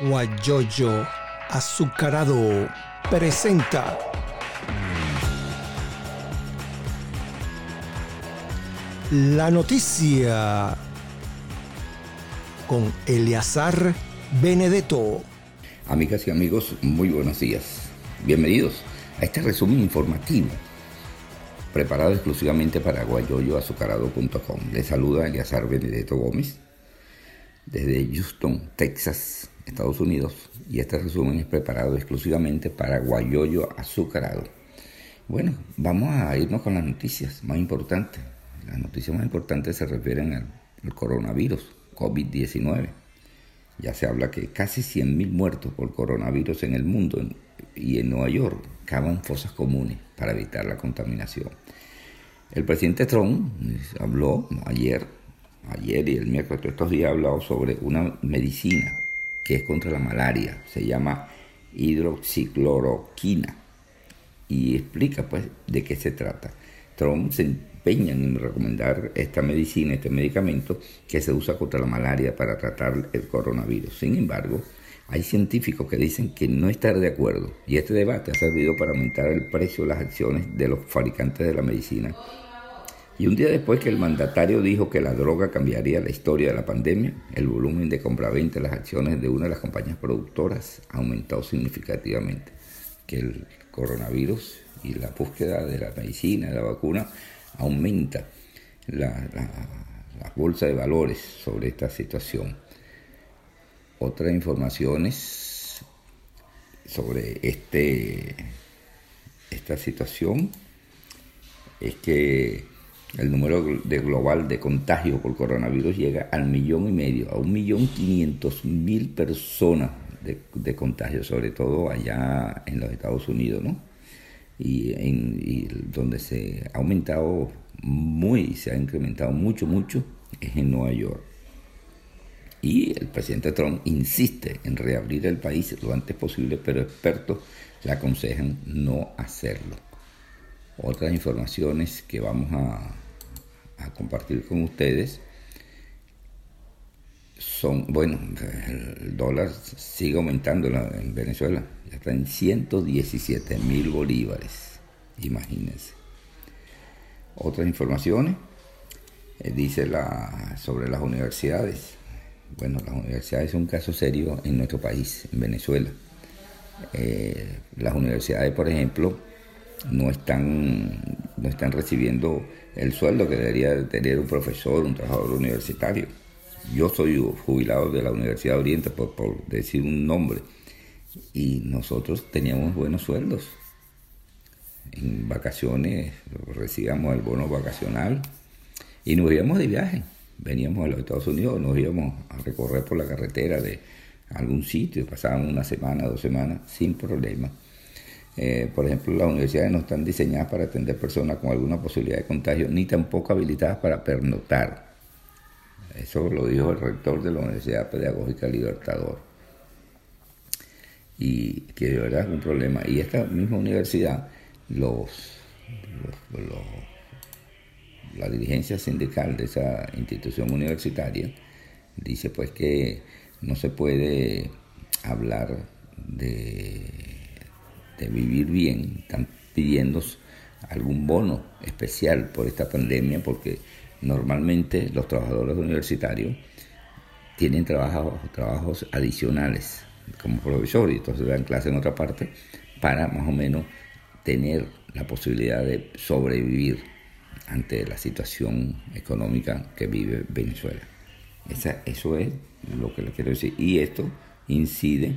Guayoyo Azucarado presenta la noticia con Eleazar Benedetto. Amigas y amigos, muy buenos días. Bienvenidos a este resumen informativo preparado exclusivamente para guayoyoazucarado.com. Les saluda Eleazar Benedetto Gómez desde Houston, Texas, Estados Unidos, y este resumen es preparado exclusivamente para Guayoyo Azucarado. Bueno, vamos a irnos con las noticias más importantes. Las noticias más importantes se refieren al, coronavirus, COVID-19. Ya se habla que casi 100.000 muertos por coronavirus en el mundo y en Nueva York cavan fosas comunes para evitar la contaminación. El presidente Trump habló ayer, ayer y el miércoles, estos días ha hablado sobre una medicina que es contra la malaria, se llama hidroxicloroquina y explica pues de qué se trata. Trump se empeña en recomendar esta medicina, este medicamento que se usa contra la malaria para tratar el coronavirus. Sin embargo, hay científicos que dicen que no estar de acuerdo y este debate ha servido para aumentar el precio de las acciones de los fabricantes de la medicina y un día después que el mandatario dijo que la droga cambiaría la historia de la pandemia, el volumen de compraventa de las acciones de una de las compañías productoras ha aumentado significativamente. Que el coronavirus y la búsqueda de la medicina, de la vacuna, aumenta la, bolsa de valores sobre esta situación. Otras informaciones sobre este, esta situación es que el número global de contagio por coronavirus llega al millón y medio, a un millón quinientos mil personas de, de contagio, sobre todo allá en los Estados Unidos, ¿no? Y, en, donde se ha aumentado muy, se ha incrementado mucho, mucho, es en Nueva York. Y el presidente Trump insiste en reabrir el país lo antes posible, pero expertos le aconsejan no hacerlo otras informaciones que vamos a, compartir con ustedes son, bueno, el dólar sigue aumentando en Venezuela, ya está en 117 mil bolívares, imagínense. Otras informaciones, eh, dice la, sobre las universidades. Bueno, las universidades son un caso serio en nuestro país, en Venezuela. Eh, las universidades, por ejemplo, no están, no están recibiendo el sueldo que debería tener un profesor, un trabajador universitario. Yo soy jubilado de la Universidad de Oriente, por, decir un nombre, y nosotros teníamos buenos sueldos. En vacaciones recibíamos el bono vacacional y nos íbamos de viaje. Veníamos a los Estados Unidos, nos íbamos a recorrer por la carretera de algún sitio, pasábamos una semana, dos semanas sin problema eh, por ejemplo, las universidades no están diseñadas para atender personas con alguna posibilidad de contagio, ni tampoco habilitadas para pernotar. Eso lo dijo el rector de la Universidad Pedagógica Libertador. Y que de verdad es un problema. Y esta misma universidad, los, la dirigencia sindical de esa institución universitaria, dice pues que no se puede hablar de de vivir bien, están pidiendo algún bono especial por esta pandemia porque normalmente los trabajadores universitarios tienen trabajos, trabajos adicionales como profesor y entonces dan clase en otra parte para más o menos tener la posibilidad de sobrevivir ante la situación económica que vive Venezuela. Esa, eso es lo que le quiero decir. Y esto incide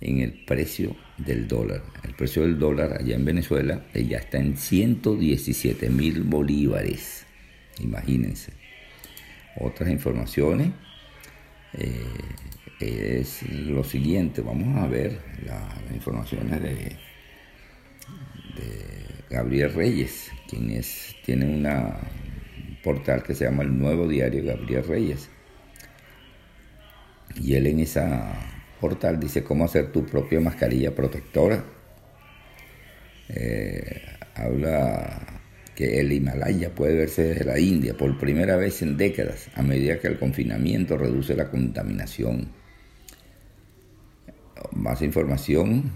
en el precio del dólar. El precio del dólar allá en Venezuela ya está en 117 mil bolívares. Imagínense. Otras informaciones eh, es lo siguiente. Vamos a ver las informaciones de, de Gabriel Reyes, quien es, tiene una, un portal que se llama El Nuevo Diario Gabriel Reyes. Y él en esa portal dice cómo hacer tu propia mascarilla protectora. Eh, habla que el Himalaya puede verse desde la India por primera vez en décadas, a medida que el confinamiento reduce la contaminación. más información.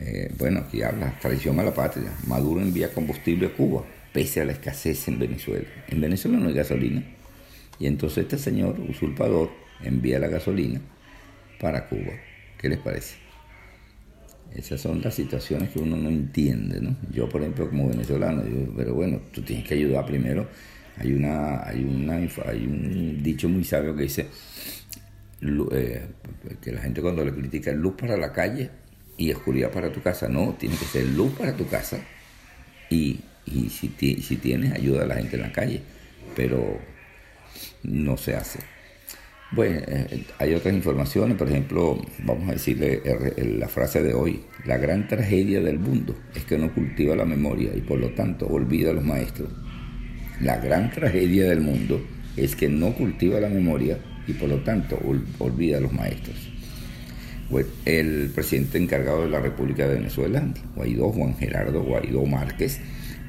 Eh, bueno, aquí habla, traición a la patria. Maduro envía combustible a Cuba, pese a la escasez en Venezuela. En Venezuela no hay gasolina. Y entonces este señor, usurpador, envía la gasolina para Cuba. ¿Qué les parece? Esas son las situaciones que uno no entiende, ¿no? Yo, por ejemplo, como venezolano, digo, pero bueno, tú tienes que ayudar primero. Hay una, hay una, hay un dicho muy sabio que dice eh, que la gente cuando le critica luz para la calle y oscuridad para tu casa, no, tiene que ser luz para tu casa y, si, si tienes ayuda a la gente en la calle, pero no se hace. Bueno, eh, hay otras informaciones, por ejemplo, vamos a decirle la frase de hoy, la gran tragedia del mundo es que no cultiva la memoria y por lo tanto olvida a los maestros. La gran tragedia del mundo es que no cultiva la memoria y por lo tanto olvida a los maestros. el presidente encargado de la República de Venezuela, Guaidó, Juan Gerardo Guaidó Márquez,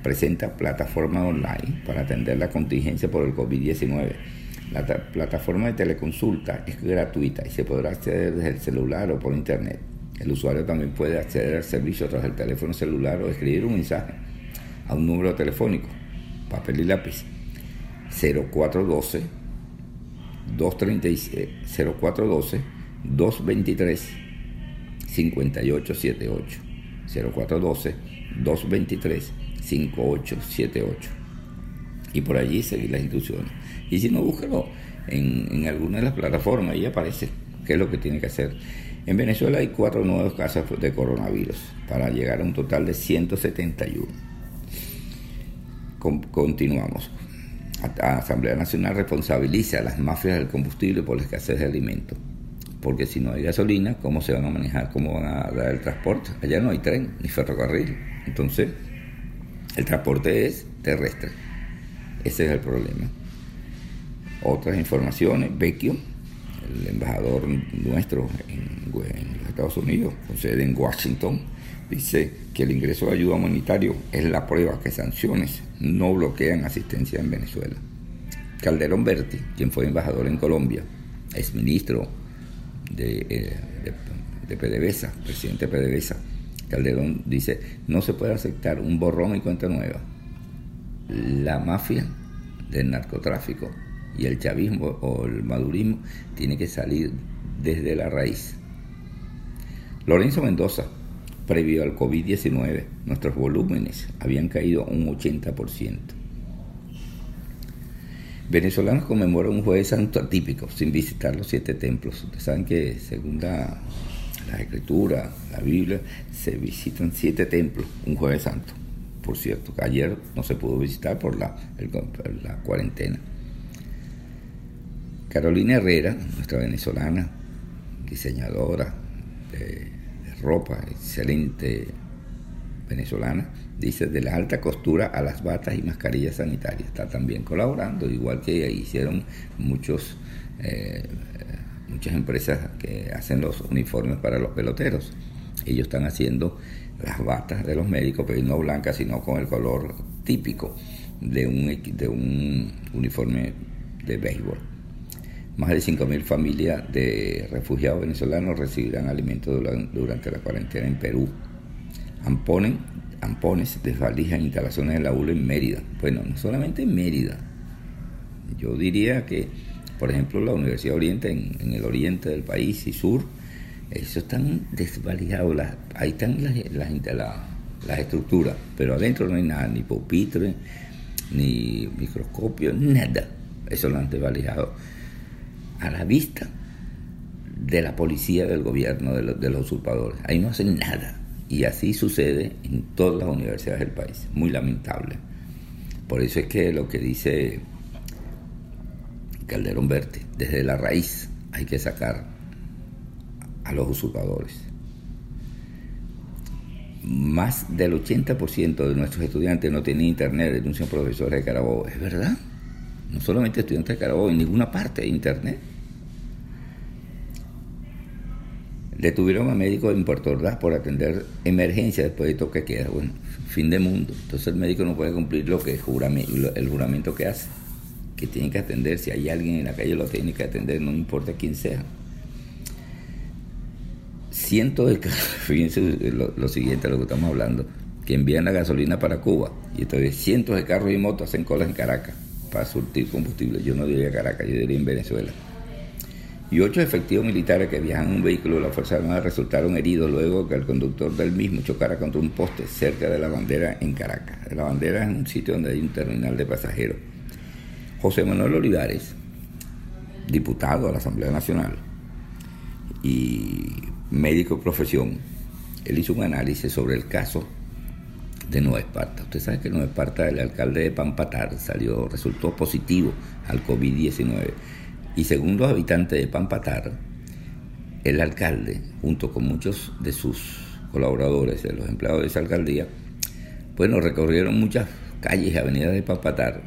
presenta plataforma online para atender la contingencia por el COVID-19 la plataforma de teleconsulta es gratuita y se podrá acceder desde el celular o por internet. El usuario también puede acceder al servicio tras el teléfono celular o escribir un mensaje a un número telefónico, papel y lápiz, 0412 236 0412 223 5878 0412 223 5878 y por allí seguir las instrucciones. Y si no, búsquelo en, en alguna de las plataformas y aparece qué es lo que tiene que hacer. En Venezuela hay cuatro nuevos casos de coronavirus para llegar a un total de 171. continuamos. La Asamblea Nacional responsabiliza a las mafias del combustible por la escasez de alimentos. Porque si no hay gasolina, ¿cómo se van a manejar? ¿Cómo van a dar el transporte? Allá no hay tren ni ferrocarril. Entonces, el transporte es terrestre. Ese es el problema. Otras informaciones, Vecchio, el embajador nuestro en, los Estados Unidos, con sede en Washington, dice que el ingreso de ayuda humanitaria es la prueba que sanciones no bloquean asistencia en Venezuela. Calderón Berti, quien fue embajador en Colombia, es ministro de, eh, de, PDVSA, presidente de PDVSA, Calderón dice, no se puede aceptar un borrón y cuenta nueva la mafia del narcotráfico y el chavismo o el madurismo tiene que salir desde la raíz. Lorenzo Mendoza, previo al COVID-19, nuestros volúmenes habían caído un 80%. Venezolanos conmemoran un jueves santo atípico, sin visitar los siete templos. Ustedes saben que según la, la escritura, la Biblia, se visitan siete templos un jueves santo por cierto, ayer no se pudo visitar por la, la cuarentena. Carolina Herrera, nuestra venezolana, diseñadora de, ropa, excelente venezolana, dice de la alta costura a las batas y mascarillas sanitarias. Está también colaborando, igual que hicieron muchos, eh, muchas empresas que hacen los uniformes para los peloteros. Ellos están haciendo las batas de los médicos, pero no blancas, sino con el color típico de un, de un uniforme de béisbol. Más de 5.000 familias de refugiados venezolanos recibirán alimentos durante la cuarentena en Perú. Amponen, ampones desvalijan instalaciones de la ULA en Mérida. Bueno, no solamente en Mérida. Yo diría que, por ejemplo, la Universidad Oriente en, el oriente del país y sur, eso están desvalijados, ahí están las, las, estructuras, pero adentro no hay nada, ni pupitre, ni microscopio, nada. Eso lo han desvalijado a la vista de la policía del gobierno, de, de los usurpadores. Ahí no hacen nada. Y así sucede en todas las universidades del país. Muy lamentable. Por eso es que lo que dice Calderón Verte, desde la raíz hay que sacar a los usurpadores. Más del 80% de nuestros estudiantes no tienen internet, denuncian profesores de Carabobo. ¿Es verdad? No solamente estudiantes de Carabobo, en ninguna parte de internet. Detuvieron a médicos en Puerto Ordaz por atender emergencia después de toque queda. Bueno, fin de mundo. Entonces el médico no puede cumplir lo que el juramento que hace, que tiene que atender. Si hay alguien en la calle, lo tiene que atender, no importa quién sea. cientos de carros, fíjense lo, lo siguiente lo que estamos hablando, que envían la gasolina para Cuba. Y entonces cientos de carros y motos hacen colas en Caracas para surtir combustible. Yo no diría Caracas, yo diría en Venezuela. Y ocho efectivos militares que viajan en un vehículo de la Fuerza Armada resultaron heridos luego que el conductor del mismo chocara contra un poste cerca de la bandera en Caracas. La bandera es un sitio donde hay un terminal de pasajeros. José Manuel Olivares, diputado a la Asamblea Nacional y médico de profesión, él hizo un análisis sobre el caso de Nueva Esparta. Usted sabe que Nueva Esparta, el alcalde de Pampatar, salió, resultó positivo al COVID-19. Y según los habitantes de Pampatar, el alcalde, junto con muchos de sus colaboradores, de los empleados de esa alcaldía, bueno, recorrieron muchas calles y avenidas de Pampatar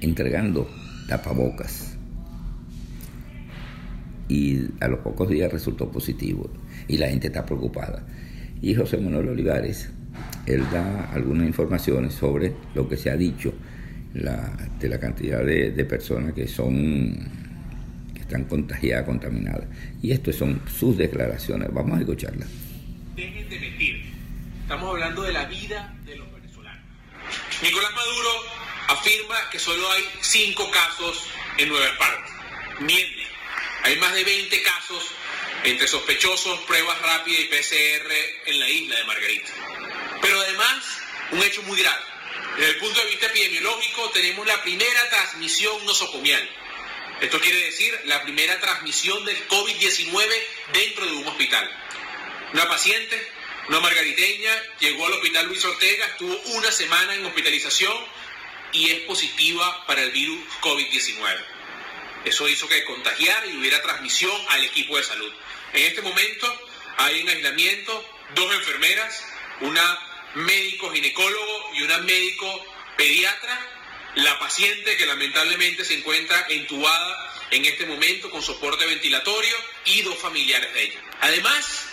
entregando tapabocas. Y a los pocos días resultó positivo y la gente está preocupada. Y José Manuel Olivares él da algunas informaciones sobre lo que se ha dicho de la cantidad de, personas que son que están contagiadas, contaminadas. Y estas son sus declaraciones. Vamos a escucharlas. Dejen de mentir. Estamos hablando de la vida de los venezolanos. Nicolás Maduro afirma que solo hay cinco casos en Nueva Esparta. Miente. Hay más de 20 casos entre sospechosos, pruebas rápidas y PCR en la isla de Margarita. Pero además, un hecho muy grave. Desde el punto de vista epidemiológico, tenemos la primera transmisión nosocomial. Esto quiere decir la primera transmisión del COVID-19 dentro de un hospital. Una paciente, una margariteña, llegó al hospital Luis Ortega, estuvo una semana en hospitalización y es positiva para el virus COVID-19. Eso hizo que contagiara y hubiera transmisión al equipo de salud. En este momento hay en aislamiento dos enfermeras, una médico ginecólogo y una médico pediatra, la paciente que lamentablemente se encuentra entubada en este momento con soporte ventilatorio y dos familiares de ella. Además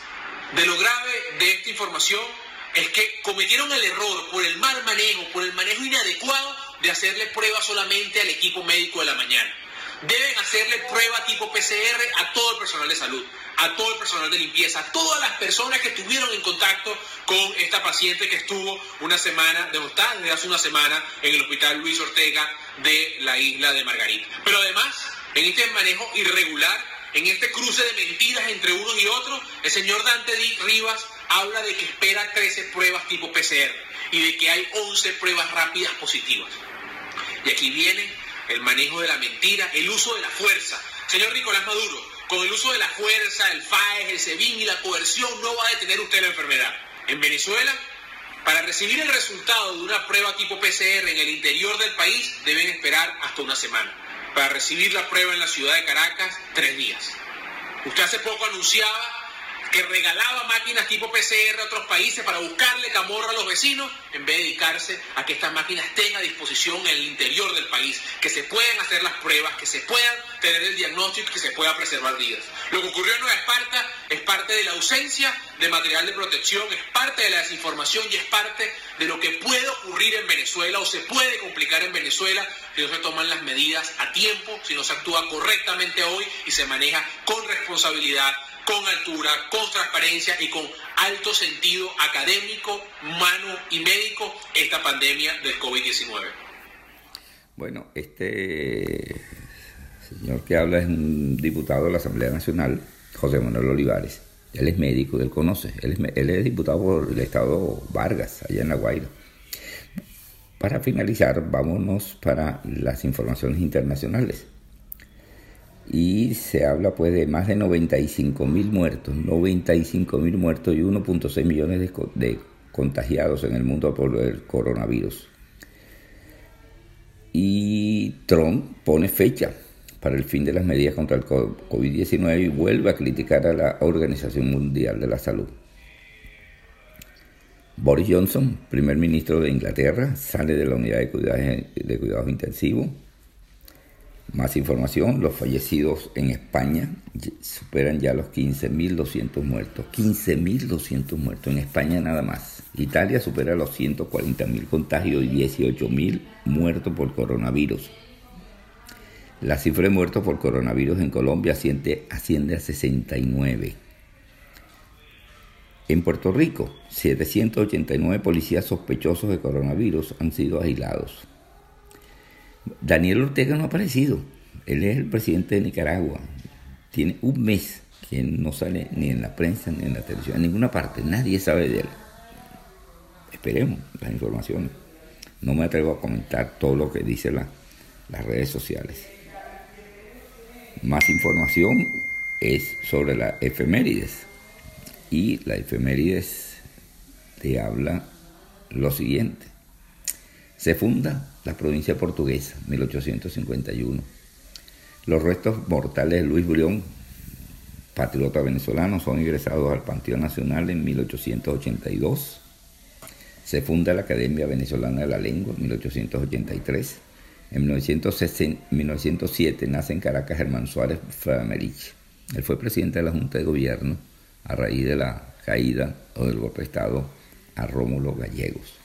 de lo grave de esta información es que cometieron el error por el mal manejo, por el manejo inadecuado de hacerle pruebas solamente al equipo médico de la mañana. Deben hacerle prueba tipo PCR a todo el personal de salud a todo el personal de limpieza, a todas las personas que estuvieron en contacto con esta paciente que estuvo una semana, de desde hace una semana en el hospital Luis Ortega de la isla de Margarita. Pero además, en este manejo irregular, en este cruce de mentiras entre unos y otros, el señor Dante Rivas habla de que espera 13 pruebas tipo PCR y de que hay 11 pruebas rápidas positivas. Y aquí viene el manejo de la mentira, el uso de la fuerza. Señor Nicolás Maduro, con el uso de la fuerza, el FAES, el SEBIN y la coerción no va a detener usted la enfermedad. En Venezuela, para recibir el resultado de una prueba tipo PCR en el interior del país, deben esperar hasta una semana. Para recibir la prueba en la ciudad de Caracas, tres días. Usted hace poco anunciaba que regalaba máquinas tipo PCR a otros países para buscarle camorra a los vecinos, en vez de dedicarse a que estas máquinas estén a disposición en el interior del país, que se puedan hacer las pruebas, que se puedan tener el diagnóstico que se pueda preservar vidas. Lo que ocurrió en Nueva Esparta es parte de la ausencia de material de protección, es parte de la desinformación y es parte de lo que puede ocurrir en Venezuela o se puede complicar en Venezuela si no se toman las medidas a tiempo, si no se actúa correctamente hoy y se maneja con responsabilidad con altura, con transparencia y con alto sentido académico, humano y médico esta pandemia del COVID-19. Bueno, este señor que habla es un diputado de la Asamblea Nacional, José Manuel Olivares. Él es médico, él conoce, él es, él es diputado por el estado Vargas, allá en La Guaira. Para finalizar, vámonos para las informaciones internacionales y se habla pues de más de 95 mil muertos, 95 mil muertos y 1.6 millones de, contagiados en el mundo por el coronavirus. Y Trump pone fecha para el fin de las medidas contra el COVID-19 y vuelve a criticar a la Organización Mundial de la Salud. Boris Johnson, primer ministro de Inglaterra, sale de la unidad de de cuidados intensivos más información, los fallecidos en España superan ya los 15.200 muertos. 15.200 muertos en España nada más. Italia supera los 140.000 contagios y 18.000 muertos por coronavirus. La cifra de muertos por coronavirus en Colombia asciende, asciende a 69. En Puerto Rico, 789 policías sospechosos de coronavirus han sido aislados. Daniel Ortega no ha aparecido. Él es el presidente de Nicaragua. Tiene un mes que no sale ni en la prensa ni en la televisión, en ninguna parte. Nadie sabe de él. Esperemos las informaciones. No me atrevo a comentar todo lo que dicen las redes sociales. Más información es sobre la efemérides y la efemérides te habla lo siguiente. Se funda la provincia portuguesa, 1851. Los restos mortales de Luis Brión, patriota venezolano, son ingresados al Panteón Nacional en 1882. Se funda la Academia Venezolana de la Lengua en 1883. En 1907 nace en Caracas Germán Suárez Framerich. Él fue presidente de la Junta de Gobierno a raíz de la caída o del golpe de Estado a Rómulo Gallegos,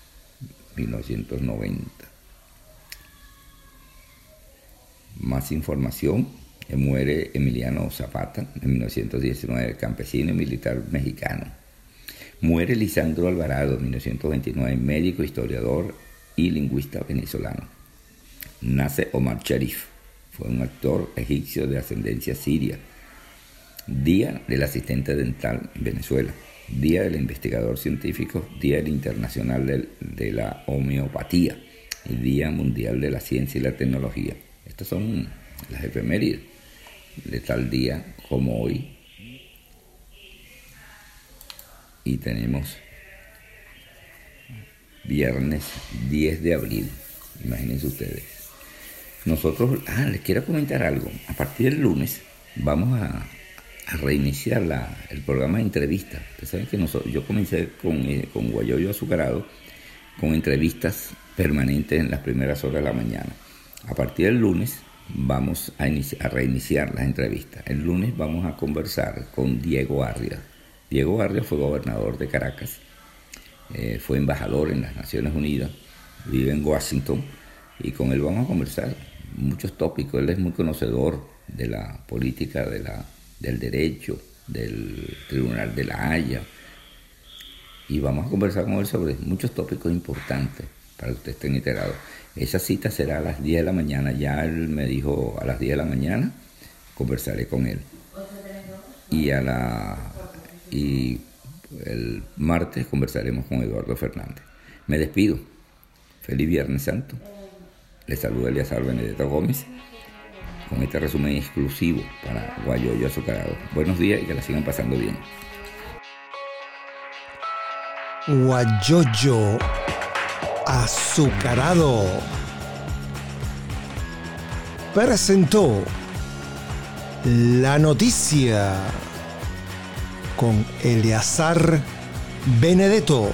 1990. Más información, muere Emiliano Zapata en 1919, campesino y militar mexicano. Muere Lisandro Alvarado en 1929, médico, historiador y lingüista venezolano. Nace Omar Sharif, fue un actor egipcio de ascendencia siria Día del Asistente Dental en Venezuela, Día del Investigador Científico, Día Internacional de, la Homeopatía y Día Mundial de la Ciencia y la Tecnología. Estas son las efemérides de tal día como hoy. Y tenemos viernes 10 de abril. Imagínense ustedes. Nosotros, ah, les quiero comentar algo. A partir del lunes vamos a a reiniciar el programa de entrevistas. Ustedes que yo comencé con, eh, con Guayoyo Azucarado con entrevistas permanentes en las primeras horas de la mañana. A partir del lunes vamos a, reiniciar las entrevistas. El lunes vamos a conversar con Diego Arria. Diego Arria fue gobernador de Caracas, eh, fue embajador en las Naciones Unidas, vive en Washington y con él vamos a conversar muchos tópicos. Él es muy conocedor de la política de la del derecho, del Tribunal de la Haya. Y vamos a conversar con él sobre muchos tópicos importantes para que ustedes estén enterados. Esa cita será a las 10 de la mañana. Ya él me dijo a las 10 de la mañana conversaré con él. Y a la y el martes conversaremos con Eduardo Fernández. Me despido. Feliz Viernes Santo. Les saluda Eliazar Benedetto Gómez con este resumen exclusivo para Guayoyo Azucarado. Buenos días y que la sigan pasando bien. Guayoyo Azucarado presentó la noticia con Eleazar Benedetto.